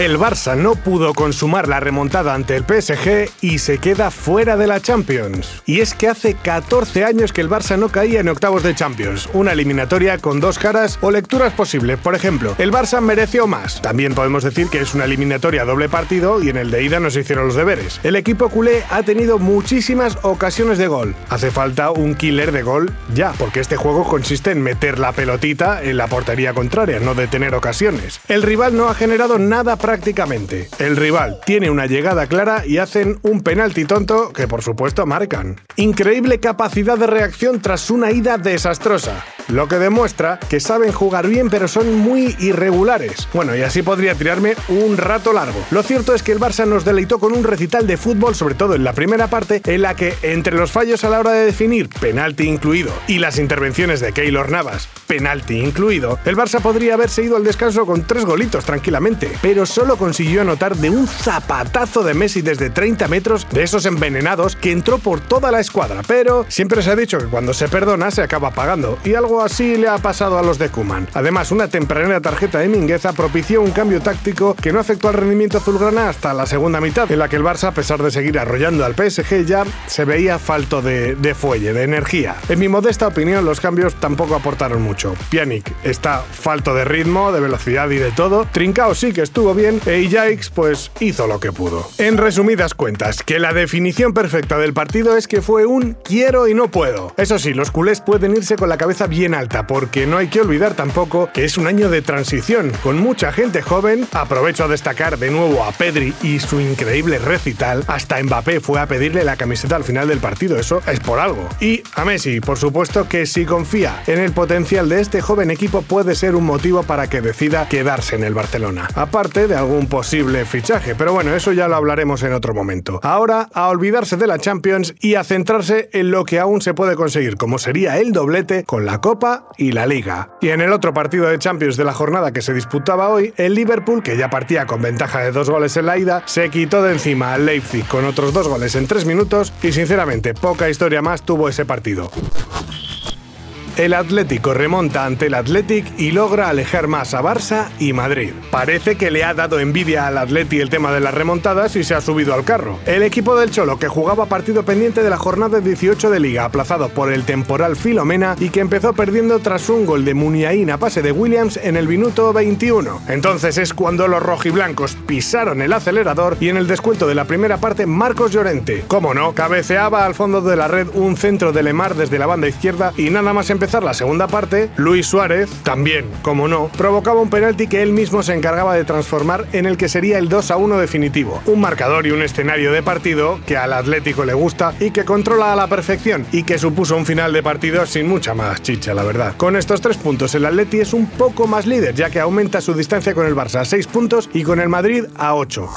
El Barça no pudo consumar la remontada ante el PSG y se queda fuera de la Champions. Y es que hace 14 años que el Barça no caía en octavos de Champions, una eliminatoria con dos caras o lecturas posibles. Por ejemplo, el Barça mereció más. También podemos decir que es una eliminatoria doble partido y en el de ida no se hicieron los deberes. El equipo culé ha tenido muchísimas ocasiones de gol. Hace falta un killer de gol ya, porque este juego consiste en meter la pelotita en la portería contraria, no de tener ocasiones. El rival no ha generado nada para prácticamente. El rival tiene una llegada clara y hacen un penalti tonto que por supuesto marcan. Increíble capacidad de reacción tras una ida desastrosa lo que demuestra que saben jugar bien pero son muy irregulares. Bueno, y así podría tirarme un rato largo. Lo cierto es que el Barça nos deleitó con un recital de fútbol, sobre todo en la primera parte, en la que entre los fallos a la hora de definir, penalti incluido, y las intervenciones de Keylor Navas, penalti incluido, el Barça podría haberse ido al descanso con tres golitos tranquilamente, pero solo consiguió anotar de un zapatazo de Messi desde 30 metros de esos envenenados que entró por toda la escuadra. Pero siempre se ha dicho que cuando se perdona se acaba pagando, y algo así le ha pasado a los de Kuman. Además, una tempranera tarjeta de Mingueza propició un cambio táctico que no afectó al rendimiento azulgrana hasta la segunda mitad, en la que el Barça, a pesar de seguir arrollando al PSG, ya se veía falto de, de fuelle, de energía. En mi modesta opinión, los cambios tampoco aportaron mucho. Pjanic está falto de ritmo, de velocidad y de todo. Trincao sí que estuvo bien e Ijaix pues hizo lo que pudo. En resumidas cuentas, que la definición perfecta del partido es que fue un quiero y no puedo. Eso sí, los culés pueden irse con la cabeza bien alta, porque no hay que olvidar tampoco que es un año de transición, con mucha gente joven. Aprovecho a destacar de nuevo a Pedri y su increíble recital. Hasta Mbappé fue a pedirle la camiseta al final del partido, eso es por algo. Y a Messi, por supuesto que si confía en el potencial de este joven equipo puede ser un motivo para que decida quedarse en el Barcelona. Aparte de algún posible fichaje, pero bueno, eso ya lo hablaremos en otro momento. Ahora a olvidarse de la Champions y a centrarse en lo que aún se puede conseguir, como sería el doblete con la Copa y la Liga. Y en el otro partido de Champions de la jornada que se disputaba hoy, el Liverpool, que ya partía con ventaja de dos goles en la ida, se quitó de encima al Leipzig con otros dos goles en tres minutos y sinceramente poca historia más tuvo ese partido. El Atlético remonta ante el Athletic y logra alejar más a Barça y Madrid. Parece que le ha dado envidia al Atleti el tema de las remontadas y se ha subido al carro. El equipo del Cholo, que jugaba partido pendiente de la jornada 18 de Liga, aplazado por el temporal Filomena y que empezó perdiendo tras un gol de Muniain a pase de Williams en el minuto 21. Entonces es cuando los rojiblancos pisaron el acelerador y en el descuento de la primera parte Marcos Llorente, como no, cabeceaba al fondo de la red un centro de Lemar desde la banda izquierda y nada más empezó la segunda parte, Luis Suárez, también, como no, provocaba un penalti que él mismo se encargaba de transformar en el que sería el 2 a 1 definitivo. Un marcador y un escenario de partido que al Atlético le gusta y que controla a la perfección y que supuso un final de partido sin mucha más chicha, la verdad. Con estos tres puntos, el Atleti es un poco más líder, ya que aumenta su distancia con el Barça a 6 puntos y con el Madrid a 8.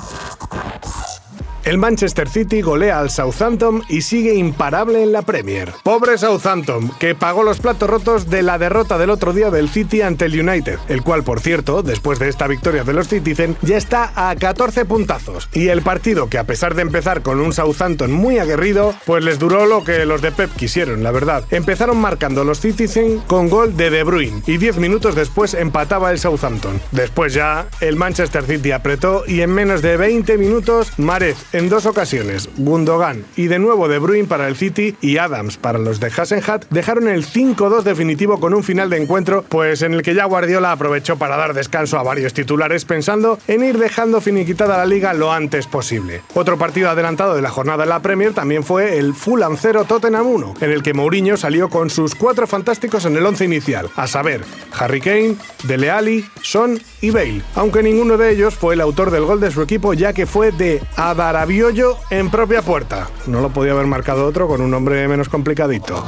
El Manchester City golea al Southampton y sigue imparable en la Premier. Pobre Southampton, que pagó los platos rotos de la derrota del otro día del City ante el United, el cual, por cierto, después de esta victoria de los Citizen, ya está a 14 puntazos. Y el partido, que a pesar de empezar con un Southampton muy aguerrido, pues les duró lo que los de Pep quisieron, la verdad. Empezaron marcando los Citizen con gol de De Bruyne y 10 minutos después empataba el Southampton. Después ya, el Manchester City apretó y en menos de 20 minutos, Marez en dos ocasiones, Gundogan y de nuevo De Bruyne para el City y Adams para los de Hassenhat dejaron el 5-2 definitivo con un final de encuentro, pues en el que ya Guardiola aprovechó para dar descanso a varios titulares pensando en ir dejando finiquitada la liga lo antes posible. Otro partido adelantado de la jornada en la Premier también fue el Fulham 0 Tottenham 1, en el que Mourinho salió con sus cuatro fantásticos en el once inicial, a saber, Harry Kane, Dele Alli, Son y Bale, aunque ninguno de ellos fue el autor del gol de su equipo ya que fue de Adara Rabiollo en propia puerta. No lo podía haber marcado otro con un nombre menos complicadito.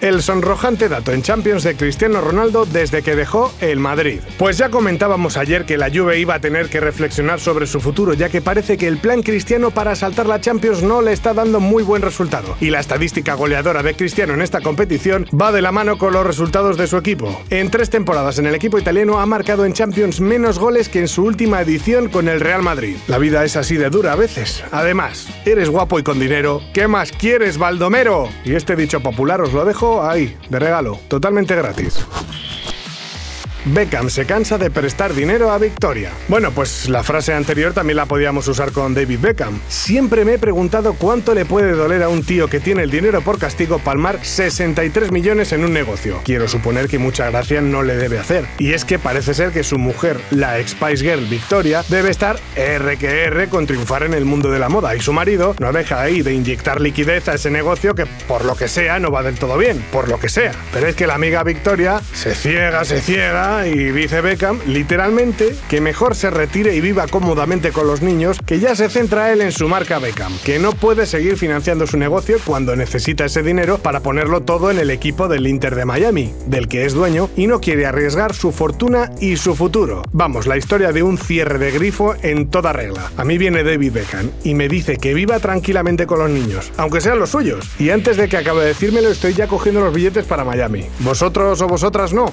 El sonrojante dato en Champions de Cristiano Ronaldo desde que dejó el Madrid. Pues ya comentábamos ayer que la Juve iba a tener que reflexionar sobre su futuro, ya que parece que el plan cristiano para saltar la Champions no le está dando muy buen resultado. Y la estadística goleadora de Cristiano en esta competición va de la mano con los resultados de su equipo. En tres temporadas en el equipo italiano ha marcado en Champions menos goles que en su última edición con el Real Madrid. La vida es así de dura a veces. Además, eres guapo y con dinero. ¿Qué más quieres, Baldomero? Y este dicho popular os lo dejo ahí, de regalo, totalmente gratis. Beckham se cansa de prestar dinero a Victoria. Bueno, pues la frase anterior también la podíamos usar con David Beckham. Siempre me he preguntado cuánto le puede doler a un tío que tiene el dinero por castigo palmar 63 millones en un negocio. Quiero suponer que mucha gracia no le debe hacer. Y es que parece ser que su mujer, la ex Spice Girl Victoria, debe estar R que R con triunfar en el mundo de la moda y su marido no deja ahí de inyectar liquidez a ese negocio que por lo que sea no va del todo bien, por lo que sea. Pero es que la amiga Victoria se ciega, se ciega y dice Beckham, literalmente, que mejor se retire y viva cómodamente con los niños, que ya se centra él en su marca Beckham, que no puede seguir financiando su negocio cuando necesita ese dinero para ponerlo todo en el equipo del Inter de Miami, del que es dueño, y no quiere arriesgar su fortuna y su futuro. Vamos, la historia de un cierre de grifo en toda regla. A mí viene David Beckham y me dice que viva tranquilamente con los niños, aunque sean los suyos. Y antes de que acabe de decírmelo, estoy ya cogiendo los billetes para Miami. ¿Vosotros o vosotras no?